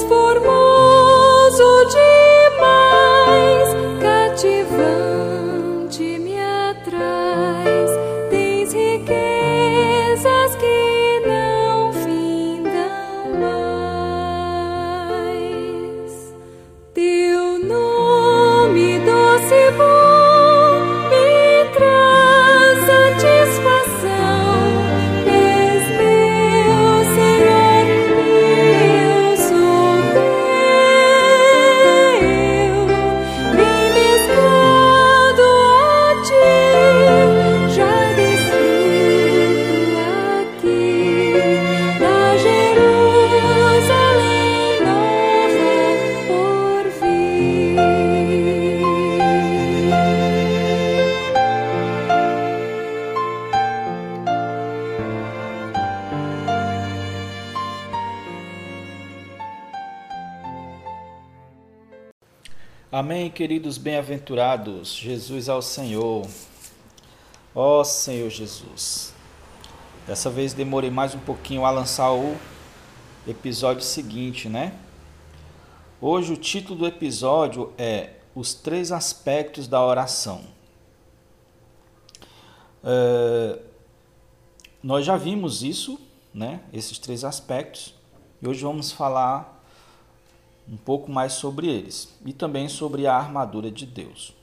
transformar. Amém, queridos bem-aventurados. Jesus ao Senhor. Ó Senhor Jesus. Dessa vez demorei mais um pouquinho a lançar o episódio seguinte, né? Hoje o título do episódio é Os Três Aspectos da Oração. É, nós já vimos isso, né? Esses três aspectos. E hoje vamos falar um pouco mais sobre eles e também sobre a armadura de Deus.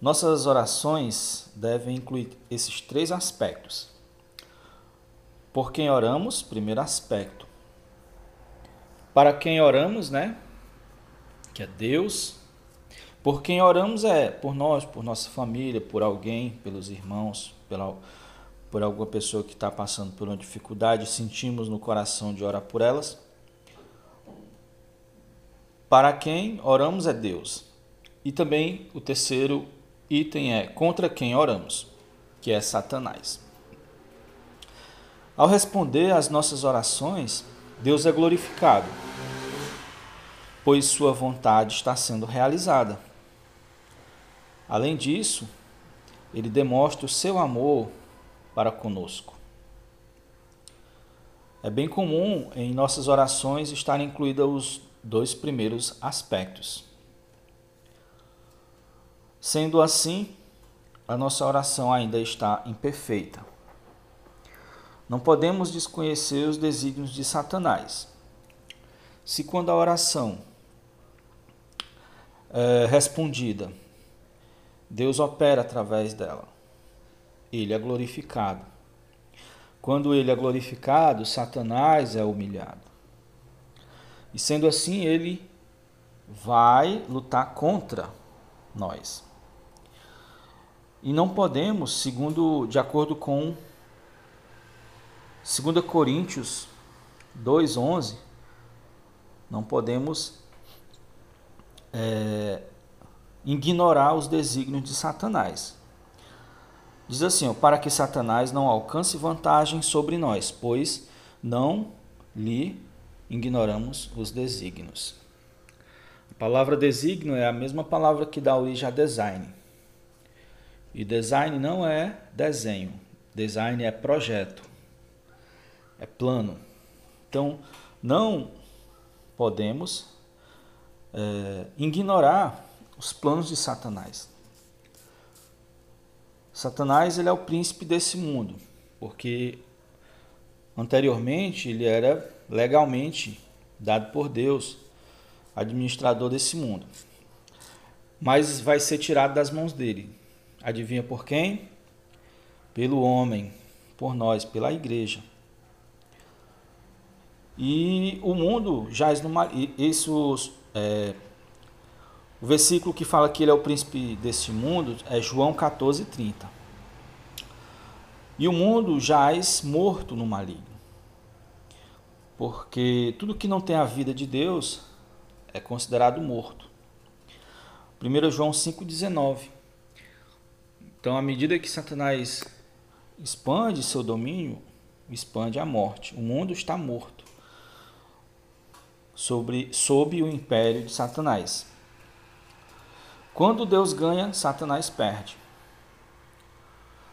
Nossas orações devem incluir esses três aspectos. Por quem oramos, primeiro aspecto. Para quem oramos, né? Que é Deus. Por quem oramos é por nós, por nossa família, por alguém, pelos irmãos, pela, por alguma pessoa que está passando por uma dificuldade, sentimos no coração de orar por elas. Para quem oramos é Deus. E também o terceiro item é contra quem oramos, que é Satanás. Ao responder às nossas orações, Deus é glorificado, pois Sua vontade está sendo realizada. Além disso, Ele demonstra o seu amor para conosco. É bem comum em nossas orações estarem incluídos os dois primeiros aspectos. Sendo assim, a nossa oração ainda está imperfeita. Não podemos desconhecer os desígnios de Satanás. Se quando a oração é respondida, Deus opera através dela, ele é glorificado. Quando ele é glorificado, Satanás é humilhado. E sendo assim, ele vai lutar contra nós. E não podemos, segundo de acordo com 2 Coríntios 2:11, não podemos é, ignorar os desígnios de Satanás. Diz assim, ó, para que Satanás não alcance vantagem sobre nós, pois não lhe ignoramos os desígnios. A palavra desígnio é a mesma palavra que dá origem a design. E design não é desenho, design é projeto, é plano. Então, não podemos é, ignorar os planos de Satanás. Satanás ele é o príncipe desse mundo, porque anteriormente ele era legalmente dado por Deus, administrador desse mundo. Mas vai ser tirado das mãos dele. Adivinha por quem? Pelo homem, por nós, pela igreja. E o mundo jaz no. Isso, é, o versículo que fala que ele é o príncipe desse mundo é João 14, 30. E o mundo jaz morto no maligno. Porque tudo que não tem a vida de Deus é considerado morto. 1 João 5,19. Então, à medida que Satanás expande seu domínio, expande a morte. O mundo está morto sobre, sob o império de Satanás. Quando Deus ganha, Satanás perde.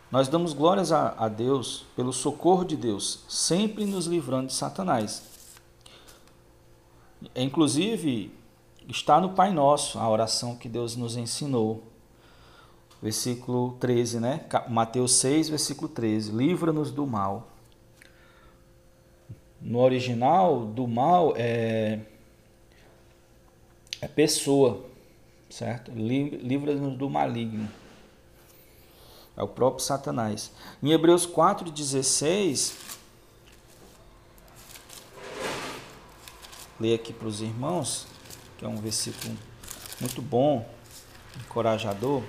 Nós damos glórias a, a Deus pelo socorro de Deus, sempre nos livrando de Satanás. Inclusive, está no Pai Nosso a oração que Deus nos ensinou. Versículo 13, né? Mateus 6, versículo 13. Livra-nos do mal. No original, do mal é, é pessoa, certo? Livra-nos do maligno. É o próprio Satanás. Em Hebreus 4,16, ler aqui para os irmãos, que é um versículo muito bom, encorajador.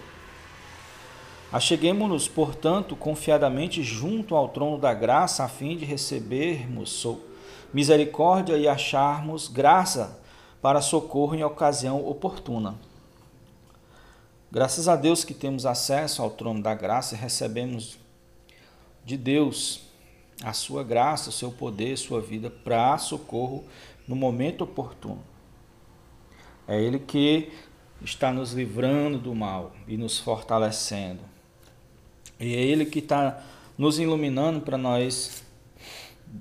Acheguemos-nos, portanto, confiadamente junto ao trono da graça, a fim de recebermos misericórdia e acharmos graça para socorro em ocasião oportuna. Graças a Deus que temos acesso ao trono da graça e recebemos de Deus a sua graça, o seu poder, sua vida para socorro no momento oportuno. É Ele que está nos livrando do mal e nos fortalecendo. E é Ele que está nos iluminando para nós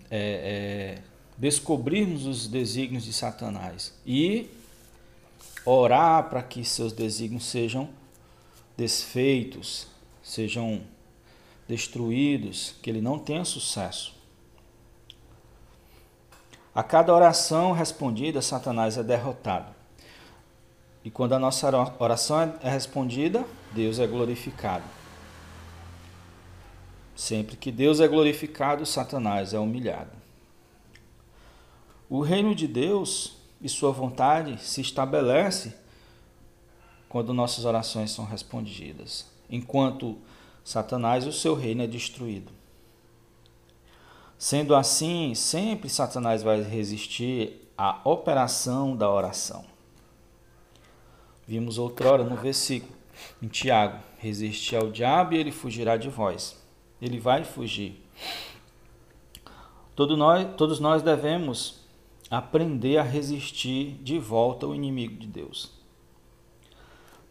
é, é, descobrirmos os desígnios de Satanás e orar para que seus desígnios sejam desfeitos, sejam destruídos, que ele não tenha sucesso. A cada oração respondida, Satanás é derrotado. E quando a nossa oração é respondida, Deus é glorificado. Sempre que Deus é glorificado, Satanás é humilhado. O reino de Deus e sua vontade se estabelece quando nossas orações são respondidas, enquanto Satanás o seu reino é destruído. Sendo assim, sempre Satanás vai resistir à operação da oração. Vimos outrora no versículo em Tiago: resistir ao diabo e ele fugirá de vós. Ele vai fugir. Todos nós, todos nós devemos aprender a resistir de volta ao inimigo de Deus.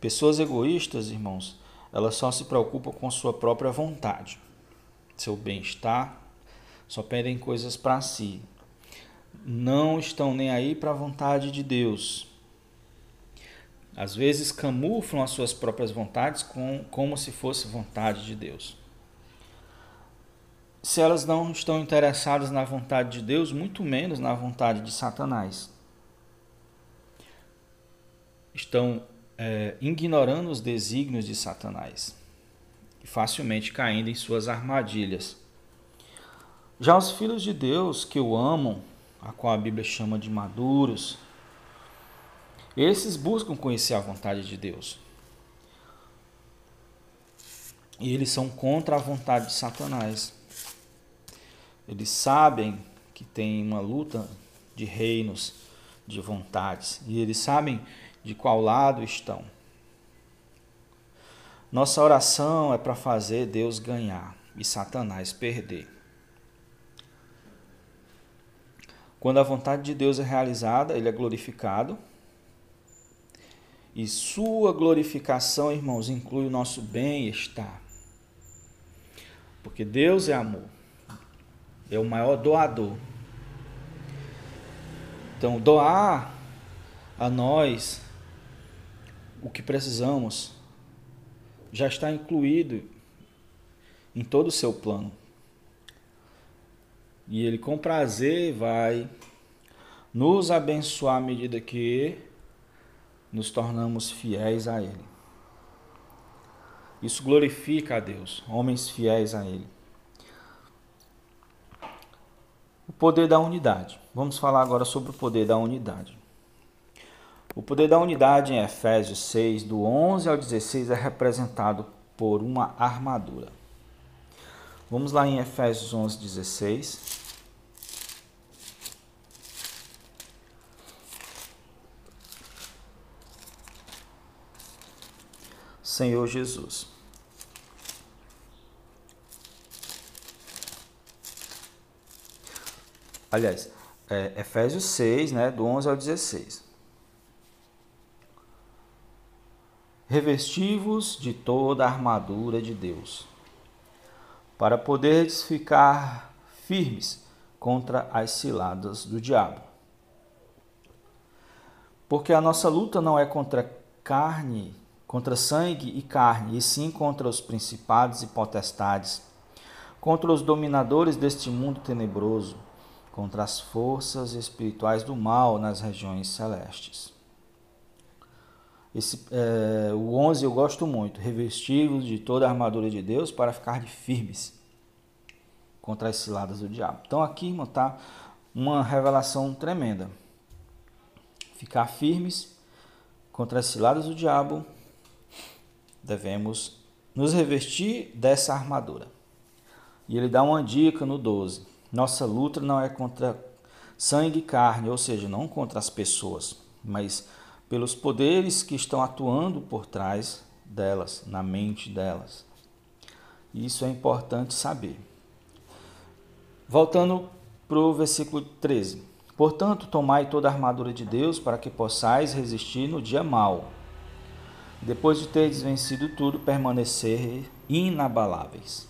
Pessoas egoístas, irmãos, elas só se preocupam com sua própria vontade, seu bem-estar, só pedem coisas para si. Não estão nem aí para a vontade de Deus. Às vezes camuflam as suas próprias vontades com, como se fosse vontade de Deus. Se elas não estão interessadas na vontade de Deus, muito menos na vontade de Satanás. Estão é, ignorando os desígnios de Satanás e facilmente caindo em suas armadilhas. Já os filhos de Deus que o amam, a qual a Bíblia chama de maduros, esses buscam conhecer a vontade de Deus. E eles são contra a vontade de Satanás. Eles sabem que tem uma luta de reinos, de vontades, e eles sabem de qual lado estão. Nossa oração é para fazer Deus ganhar e Satanás perder. Quando a vontade de Deus é realizada, ele é glorificado. E sua glorificação, irmãos, inclui o nosso bem-estar. Porque Deus é amor. É o maior doador. Então, doar a nós o que precisamos já está incluído em todo o seu plano. E ele com prazer vai nos abençoar à medida que nos tornamos fiéis a ele. Isso glorifica a Deus, homens fiéis a ele. O poder da unidade. Vamos falar agora sobre o poder da unidade. O poder da unidade em Efésios 6, do 11 ao 16, é representado por uma armadura. Vamos lá em Efésios 11, 16. Senhor Jesus. Aliás, é, Efésios 6, né, do 11 ao 16. Revestivos de toda a armadura de Deus, para poderes ficar firmes contra as ciladas do diabo. Porque a nossa luta não é contra carne, contra sangue e carne, e sim contra os principados e potestades, contra os dominadores deste mundo tenebroso, contra as forças espirituais do mal nas regiões celestes. Esse, é, o 11 eu gosto muito. Revestivos de toda a armadura de Deus para ficar de firmes contra as ciladas do diabo. Então aqui, irmão, está uma revelação tremenda. Ficar firmes contra as ciladas do diabo, devemos nos revestir dessa armadura. E ele dá uma dica no 12. Nossa luta não é contra sangue e carne, ou seja, não contra as pessoas, mas pelos poderes que estão atuando por trás delas, na mente delas. Isso é importante saber. Voltando para o versículo 13. Portanto, tomai toda a armadura de Deus para que possais resistir no dia mau. Depois de teres vencido tudo, permanecer inabaláveis.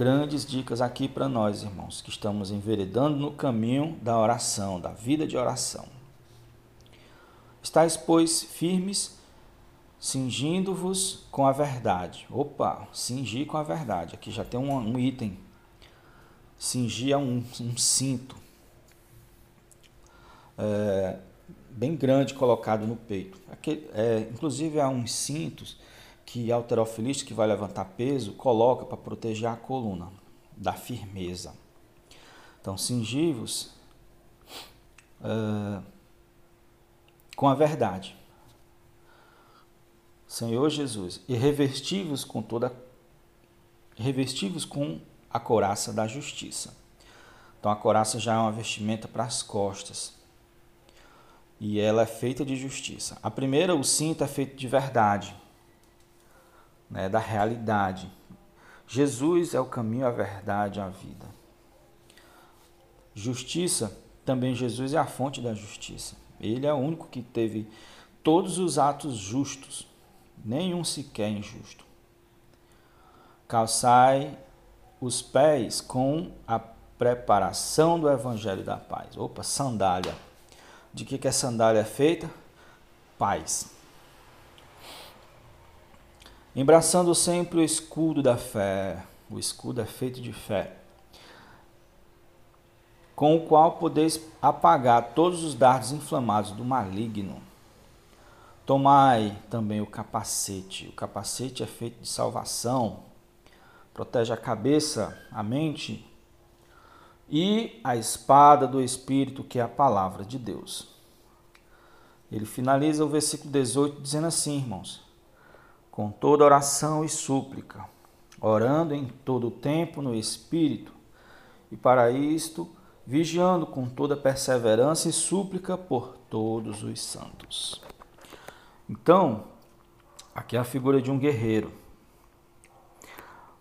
Grandes dicas aqui para nós, irmãos, que estamos enveredando no caminho da oração, da vida de oração. Estais, pois, firmes, cingindo-vos com a verdade. Opa, cingir com a verdade. Aqui já tem um, um item. Cingir é um, um cinto. É, bem grande colocado no peito. É, inclusive há uns cintos que alterofilista que vai levantar peso coloca para proteger a coluna da firmeza. Então, cingivos uh, com a verdade. Senhor Jesus, e revestivos com toda revestivos com a couraça da justiça. Então a couraça já é uma vestimenta para as costas. E ela é feita de justiça. A primeira, o cinto é feito de verdade né, da realidade. Jesus é o caminho, a verdade, a vida. Justiça, também Jesus é a fonte da justiça. Ele é o único que teve todos os atos justos, nenhum sequer injusto. Calçai os pés com a preparação do evangelho da paz. Opa, sandália. De que, que a sandália é feita? Paz. Embraçando sempre o escudo da fé, o escudo é feito de fé, com o qual podeis apagar todos os dardos inflamados do maligno. Tomai também o capacete. O capacete é feito de salvação, protege a cabeça, a mente e a espada do Espírito, que é a palavra de Deus. Ele finaliza o versículo 18 dizendo assim, irmãos: com toda oração e súplica, orando em todo o tempo no Espírito, e para isto vigiando com toda perseverança e súplica por todos os santos. Então, aqui é a figura de um guerreiro.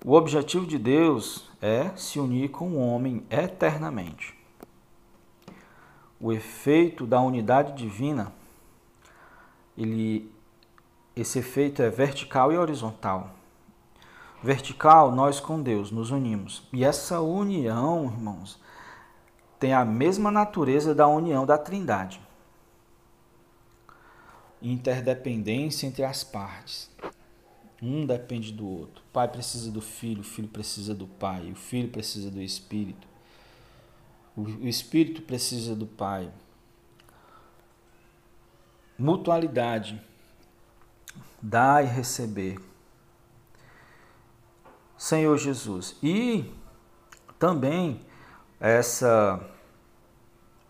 O objetivo de Deus é se unir com o homem eternamente. O efeito da unidade divina, ele esse efeito é vertical e horizontal. Vertical, nós com Deus nos unimos. E essa união, irmãos, tem a mesma natureza da união da Trindade. Interdependência entre as partes. Um depende do outro. O pai precisa do filho, o filho precisa do pai, o filho precisa do espírito. O espírito precisa do pai. Mutualidade dar e receber. Senhor Jesus. E também essa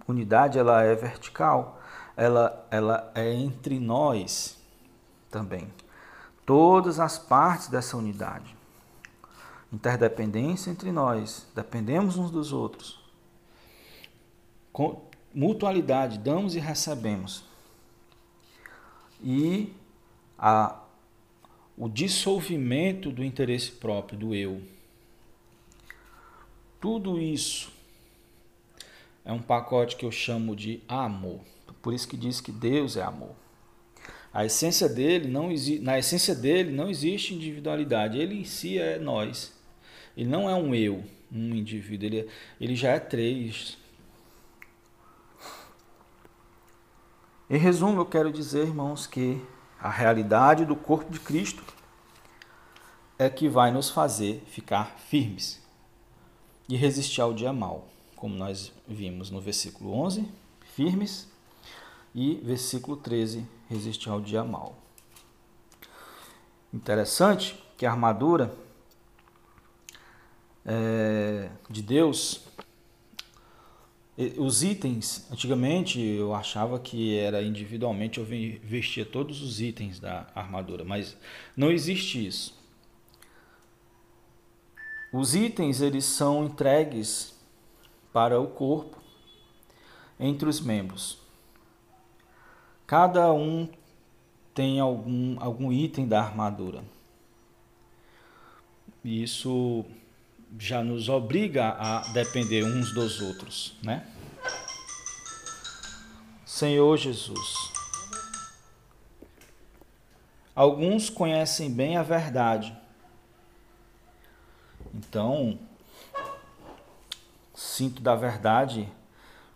unidade ela é vertical, ela, ela é entre nós também. Todas as partes dessa unidade. Interdependência entre nós, dependemos uns dos outros. Com mutualidade, damos e recebemos. E a, o dissolvimento do interesse próprio, do eu. Tudo isso é um pacote que eu chamo de amor. Por isso que diz que Deus é amor. A essência dele não na essência dele não existe individualidade. Ele em si é nós. Ele não é um eu, um indivíduo. Ele, é, ele já é três. Em resumo, eu quero dizer, irmãos, que a realidade do corpo de Cristo é que vai nos fazer ficar firmes e resistir ao dia mal, como nós vimos no versículo 11, firmes, e versículo 13, resistir ao dia mal. Interessante que a armadura é, de Deus os itens, antigamente eu achava que era individualmente eu vestia todos os itens da armadura, mas não existe isso. Os itens eles são entregues para o corpo entre os membros. Cada um tem algum, algum item da armadura. Isso já nos obriga a depender uns dos outros, né? Senhor Jesus. Alguns conhecem bem a verdade. Então, cinto da verdade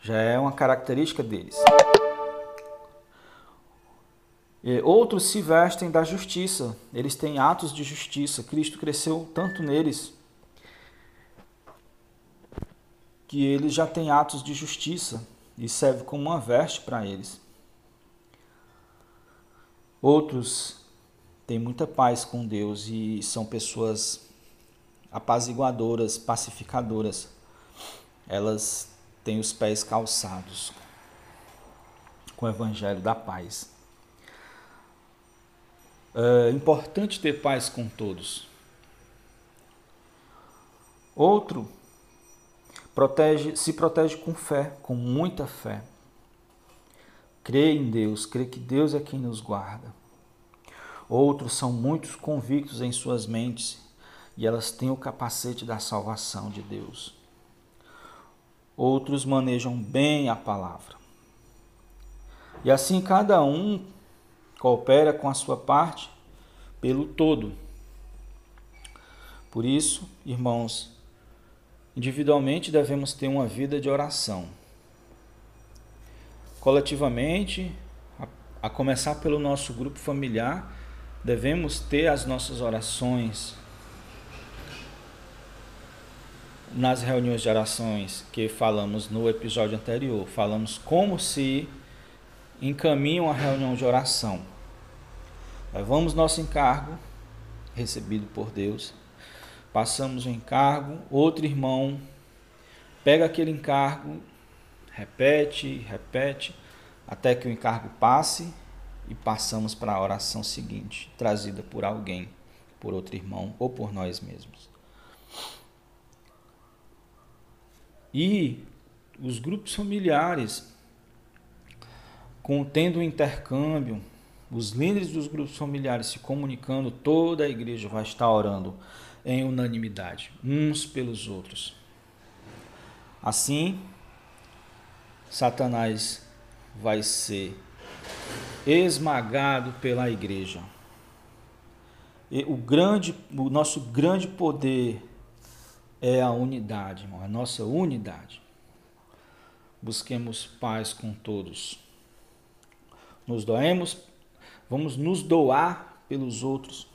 já é uma característica deles. E outros se vestem da justiça, eles têm atos de justiça. Cristo cresceu tanto neles que eles já têm atos de justiça e serve como uma veste para eles. Outros têm muita paz com Deus e são pessoas apaziguadoras, pacificadoras. Elas têm os pés calçados com o evangelho da paz. É importante ter paz com todos. Outro protege, se protege com fé, com muita fé. Crê em Deus, crê que Deus é quem nos guarda. Outros são muitos convictos em suas mentes e elas têm o capacete da salvação de Deus. Outros manejam bem a palavra. E assim cada um coopera com a sua parte pelo todo. Por isso, irmãos, individualmente devemos ter uma vida de oração. Coletivamente, a, a começar pelo nosso grupo familiar, devemos ter as nossas orações nas reuniões de orações que falamos no episódio anterior, falamos como se encaminham a reunião de oração. Levamos nosso encargo, recebido por Deus, passamos o encargo, outro irmão pega aquele encargo, repete, repete, até que o encargo passe e passamos para a oração seguinte, trazida por alguém, por outro irmão ou por nós mesmos. E os grupos familiares, tendo um intercâmbio, os líderes dos grupos familiares se comunicando, toda a igreja vai estar orando em unanimidade, uns pelos outros. Assim, Satanás vai ser esmagado pela igreja. E o grande, o nosso grande poder é a unidade, irmão, a nossa unidade. Busquemos paz com todos. Nos doemos Vamos nos doar pelos outros,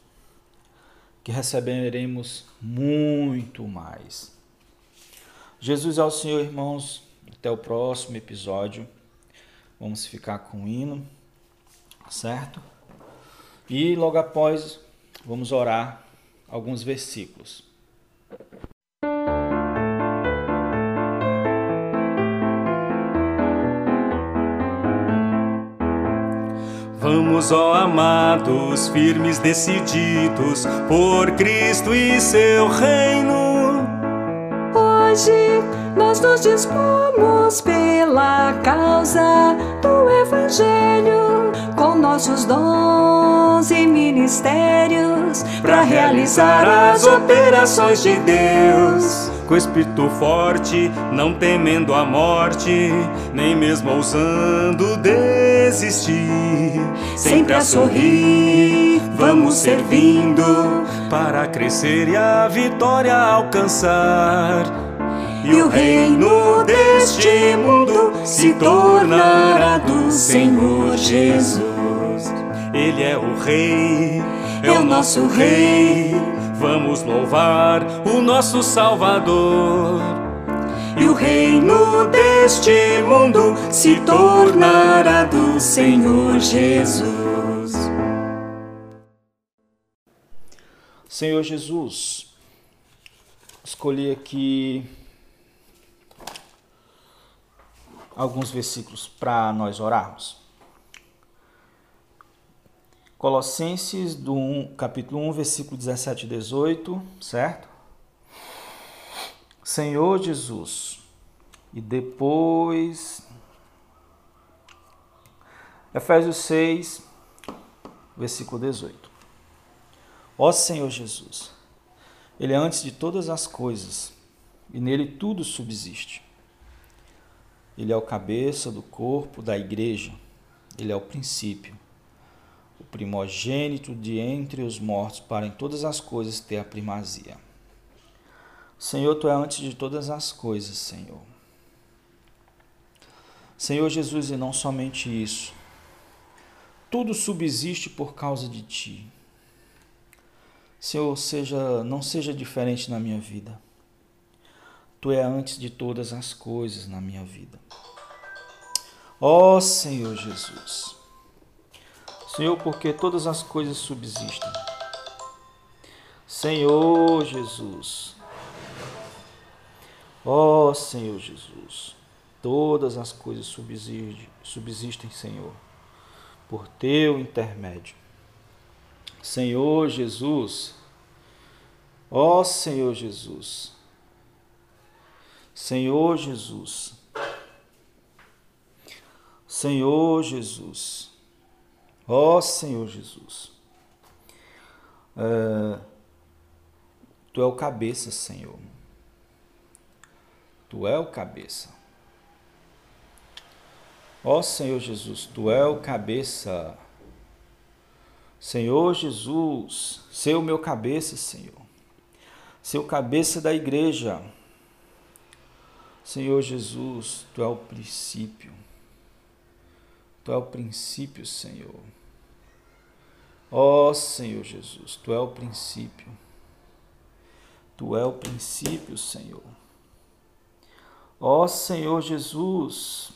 que receberemos muito mais. Jesus é o Senhor, irmãos. Até o próximo episódio. Vamos ficar com o hino, certo? E logo após, vamos orar alguns versículos. Ó amados, firmes, decididos por Cristo e seu reino. Hoje nós nos dispomos pela causa do Evangelho, com nossos dons e ministérios, para realizar as operações de Deus com espírito forte, não temendo a morte, nem mesmo ousando desistir. Sempre a sorrir, vamos servindo para crescer e a vitória alcançar. E o reino deste mundo se tornará do Senhor Jesus. Ele é o Rei, é o nosso Rei Vamos louvar o nosso Salvador. E o reino deste mundo se tornará do Senhor Jesus. Senhor Jesus, escolhi aqui alguns versículos para nós orarmos. Colossenses do 1, capítulo 1, versículo 17 e 18, certo? Senhor Jesus. E depois Efésios 6, versículo 18. Ó Senhor Jesus, Ele é antes de todas as coisas, e nele tudo subsiste. Ele é o cabeça do corpo da igreja. Ele é o princípio, primogênito de entre os mortos, para em todas as coisas ter a primazia. Senhor, tu é antes de todas as coisas, Senhor. Senhor Jesus, e não somente isso, tudo subsiste por causa de ti. Senhor, seja, não seja diferente na minha vida. Tu é antes de todas as coisas na minha vida. Ó oh, Senhor Jesus. Senhor, porque todas as coisas subsistem. Senhor Jesus. Ó oh, Senhor Jesus. Todas as coisas subsistem, subsistem, Senhor, por teu intermédio. Senhor Jesus, ó Senhor Jesus, Senhor Jesus, Senhor Jesus, ó Senhor Jesus, é, Tu é o cabeça, Senhor, Tu é o cabeça. Ó Senhor Jesus, Tu é o cabeça. Senhor Jesus, seu meu cabeça, Senhor. Seu cabeça da igreja. Senhor Jesus, Tu é o princípio. Tu é o princípio, Senhor. Ó Senhor Jesus, Tu é o princípio. Tu é o princípio, Senhor. Ó Senhor Jesus,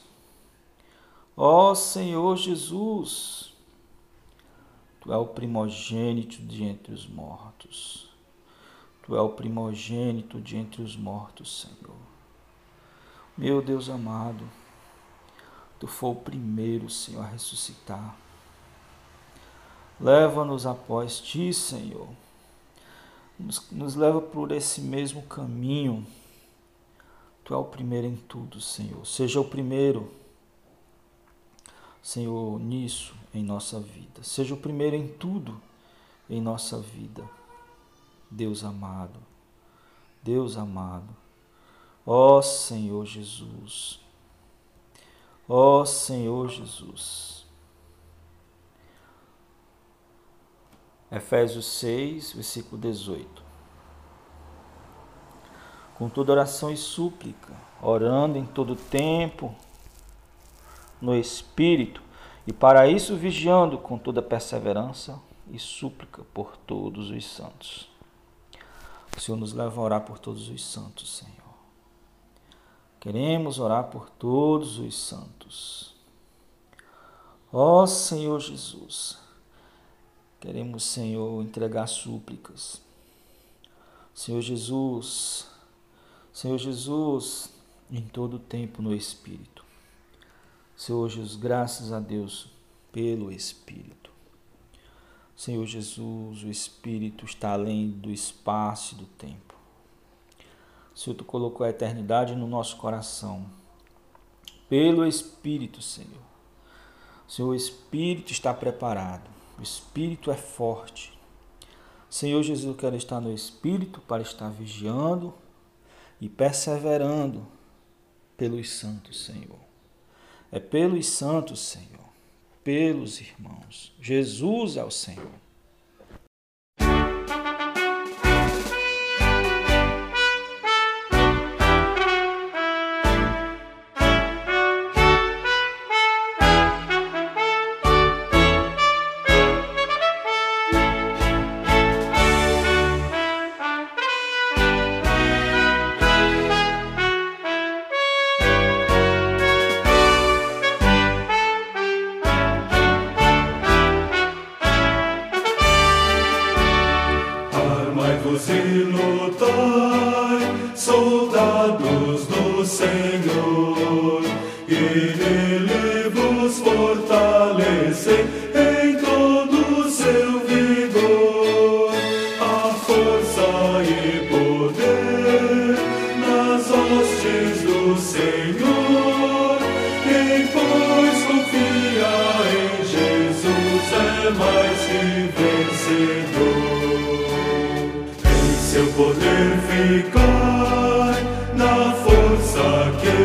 Ó Senhor Jesus, Tu é o primogênito de entre os mortos. Tu é o primogênito de entre os mortos, Senhor. Meu Deus amado, Tu foi o primeiro, Senhor, a ressuscitar. Leva-nos após Ti, Senhor. Nos, nos leva por esse mesmo caminho. Tu é o primeiro em tudo, Senhor. Seja o primeiro Senhor, nisso em nossa vida. Seja o primeiro em tudo em nossa vida. Deus amado, Deus amado, ó Senhor Jesus, ó Senhor Jesus. Efésios 6, versículo 18. Com toda oração e súplica, orando em todo tempo, no Espírito, e para isso vigiando com toda perseverança e súplica por todos os santos. O Senhor nos leva a orar por todos os santos, Senhor. Queremos orar por todos os santos. Ó Senhor Jesus, queremos, Senhor, entregar súplicas. Senhor Jesus, Senhor Jesus, em todo tempo no Espírito. Senhor Jesus, graças a Deus pelo Espírito. Senhor Jesus, o Espírito está além do espaço e do tempo. Senhor, tu colocou a eternidade no nosso coração. Pelo Espírito, Senhor. Senhor, o Espírito está preparado. O Espírito é forte. Senhor Jesus, eu quero estar no Espírito para estar vigiando e perseverando pelos santos, Senhor. É pelos santos, Senhor, pelos irmãos. Jesus é o Senhor. Poder